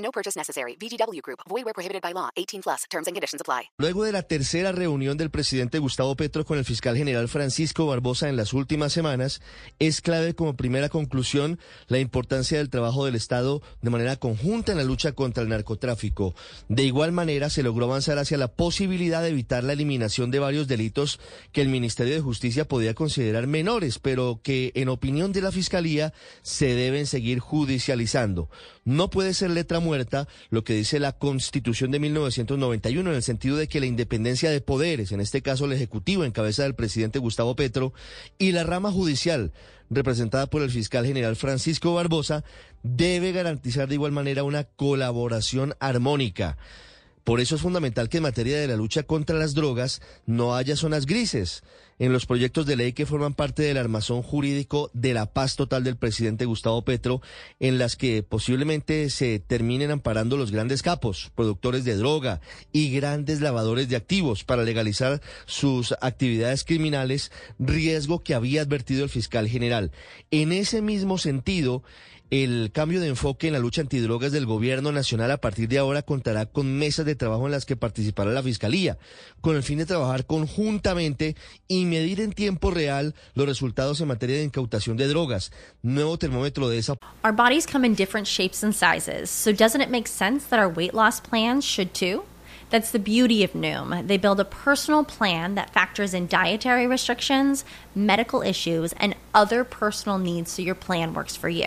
No purchase necessary. VGW Group. Void where prohibited by law. 18 plus. Terms and conditions apply. Luego de la tercera reunión del presidente Gustavo Petro con el fiscal general Francisco Barbosa en las últimas semanas, es clave como primera conclusión la importancia del trabajo del Estado de manera conjunta en la lucha contra el narcotráfico. De igual manera, se logró avanzar hacia la posibilidad de evitar la eliminación de varios delitos que el Ministerio de Justicia podía considerar menores, pero que, en opinión de la Fiscalía, se deben seguir judicializando. No puede ser letra muerta lo que dice la Constitución de 1991 en el sentido de que la independencia de poderes, en este caso el Ejecutivo en cabeza del presidente Gustavo Petro, y la rama judicial representada por el fiscal general Francisco Barbosa, debe garantizar de igual manera una colaboración armónica. Por eso es fundamental que en materia de la lucha contra las drogas no haya zonas grises en los proyectos de ley que forman parte del armazón jurídico de la paz total del presidente Gustavo Petro, en las que posiblemente se terminen amparando los grandes capos, productores de droga y grandes lavadores de activos para legalizar sus actividades criminales, riesgo que había advertido el fiscal general. En ese mismo sentido, el cambio de enfoque en la lucha antidrogas del gobierno nacional a partir de ahora contará con mesas de trabajo en las que participará la Fiscalía, con el fin de trabajar conjuntamente y medir en tiempo real los resultados en materia de incautación de drogas. Nuevo termómetro de esa. Our bodies come in different shapes and sizes, so doesn't it make sense that our weight loss plans should too? That's the beauty of Noom. They build a personal plan that factors in dietary restrictions, medical issues, and other personal needs so your plan works for you.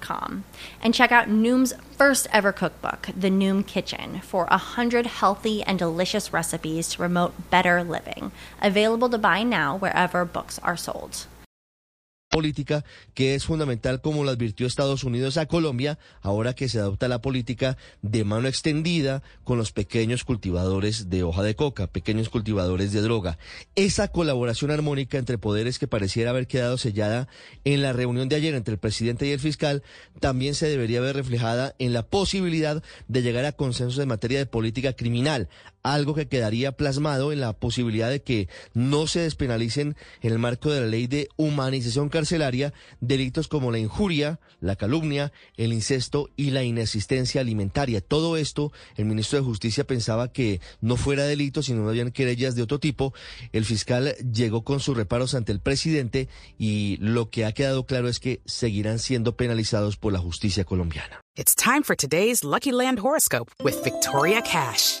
com and check out Noom's first ever cookbook, The Noom Kitchen, for a hundred healthy and delicious recipes to promote better living. Available to buy now wherever books are sold. Política que es fundamental como lo advirtió Estados Unidos a Colombia ahora que se adopta la política de mano extendida con los pequeños cultivadores de hoja de coca, pequeños cultivadores de droga. Esa colaboración armónica entre poderes que pareciera haber quedado sellada en la reunión de ayer entre el presidente y el fiscal también se debería ver reflejada en la posibilidad de llegar a consensos en materia de política criminal, algo que quedaría plasmado en la posibilidad de que no se despenalicen en el marco de la ley de humanización carcelaria delitos como la injuria, la calumnia, el incesto y la inasistencia alimentaria. Todo esto, el ministro de Justicia pensaba que no fuera delito, sino no habían querellas de otro tipo. El fiscal llegó con sus reparos ante el presidente y lo que ha quedado claro es que seguirán siendo penalizados por la justicia colombiana. It's time for today's Lucky Land horoscope with Victoria Cash.